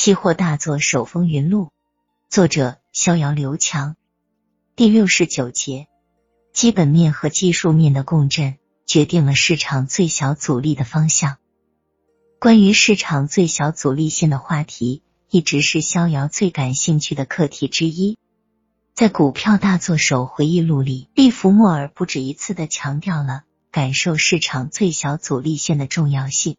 期货大作手风云录，作者逍遥刘强。第六十九节，基本面和技术面的共振决定了市场最小阻力的方向。关于市场最小阻力线的话题，一直是逍遥最感兴趣的课题之一。在《股票大作手回忆录》里，利弗莫尔不止一次的强调了感受市场最小阻力线的重要性。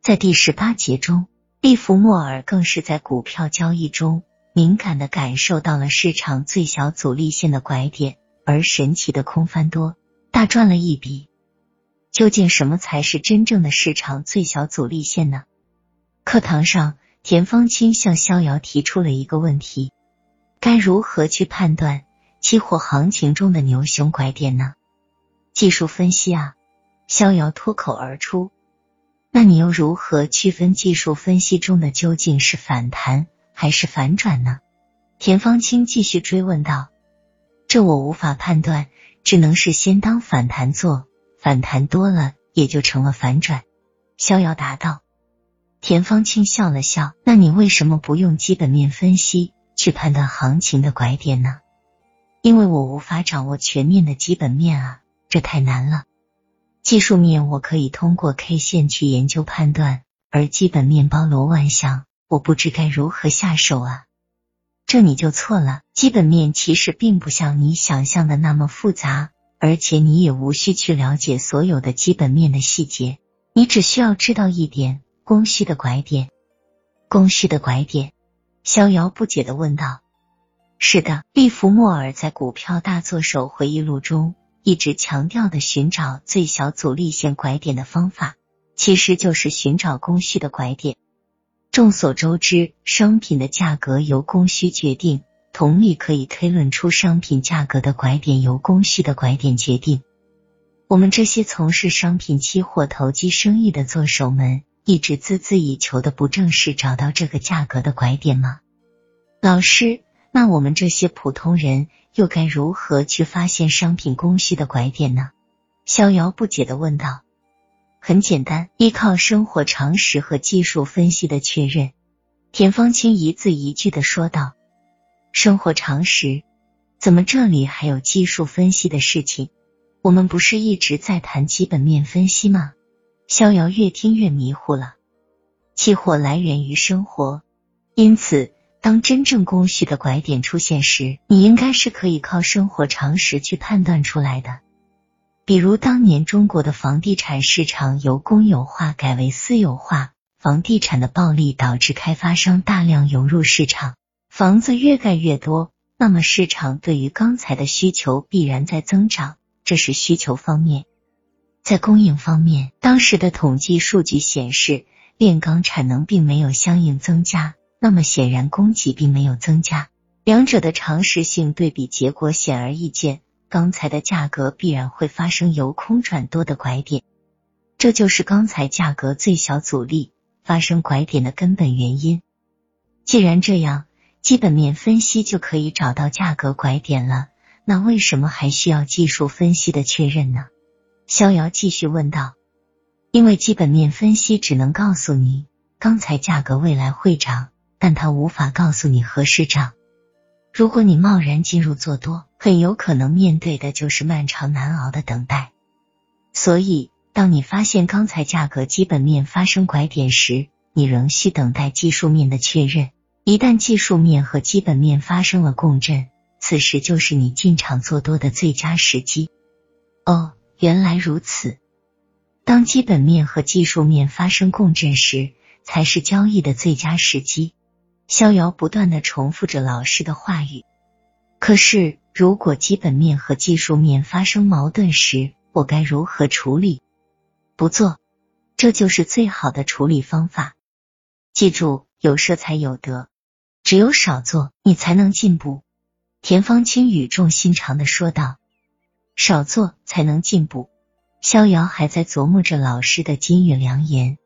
在第十八节中，利弗莫尔更是在股票交易中敏感的感受到了市场最小阻力线的拐点，而神奇的空翻多，大赚了一笔。究竟什么才是真正的市场最小阻力线呢？课堂上，田方清向逍遥提出了一个问题。该如何去判断期货行情中的牛熊拐点呢？技术分析啊！逍遥脱口而出。那你又如何区分技术分析中的究竟是反弹还是反转呢？田方清继续追问道。这我无法判断，只能是先当反弹做，反弹多了也就成了反转。逍遥答道。田方清笑了笑。那你为什么不用基本面分析？去判断行情的拐点呢？因为我无法掌握全面的基本面啊，这太难了。技术面我可以通过 K 线去研究判断，而基本面包罗万象，我不知该如何下手啊。这你就错了，基本面其实并不像你想象的那么复杂，而且你也无需去了解所有的基本面的细节，你只需要知道一点：供需的拐点，供需的拐点。逍遥不解的问道：“是的，利弗莫尔在《股票大作手回忆录》中一直强调的寻找最小阻力线拐点的方法，其实就是寻找供需的拐点。众所周知，商品的价格由供需决定，同理可以推论出商品价格的拐点由供需的拐点决定。我们这些从事商品期货投机生意的做手们。”一直孜孜以求的，不正是找到这个价格的拐点吗？老师，那我们这些普通人又该如何去发现商品供需的拐点呢？逍遥不解的问道。很简单，依靠生活常识和技术分析的确认。田方清一字一句的说道。生活常识？怎么这里还有技术分析的事情？我们不是一直在谈基本面分析吗？逍遥越听越迷糊了。期货来源于生活，因此当真正供需的拐点出现时，你应该是可以靠生活常识去判断出来的。比如当年中国的房地产市场由公有化改为私有化，房地产的暴利导致开发商大量涌入市场，房子越盖越多，那么市场对于钢材的需求必然在增长，这是需求方面。在供应方面，当时的统计数据显示，炼钢产能并没有相应增加，那么显然供给并没有增加。两者的常识性对比结果显而易见，钢材的价格必然会发生由空转多的拐点，这就是钢材价格最小阻力发生拐点的根本原因。既然这样，基本面分析就可以找到价格拐点了，那为什么还需要技术分析的确认呢？逍遥继续问道：“因为基本面分析只能告诉你钢材价格未来会涨，但他无法告诉你何时涨。如果你贸然进入做多，很有可能面对的就是漫长难熬的等待。所以，当你发现钢材价格基本面发生拐点时，你仍需等待技术面的确认。一旦技术面和基本面发生了共振，此时就是你进场做多的最佳时机。”哦。原来如此，当基本面和技术面发生共振时，才是交易的最佳时机。逍遥不断的重复着老师的话语。可是，如果基本面和技术面发生矛盾时，我该如何处理？不做，这就是最好的处理方法。记住，有舍才有得，只有少做，你才能进步。田方清语重心长的说道。少做才能进步。逍遥还在琢磨着老师的金玉良言。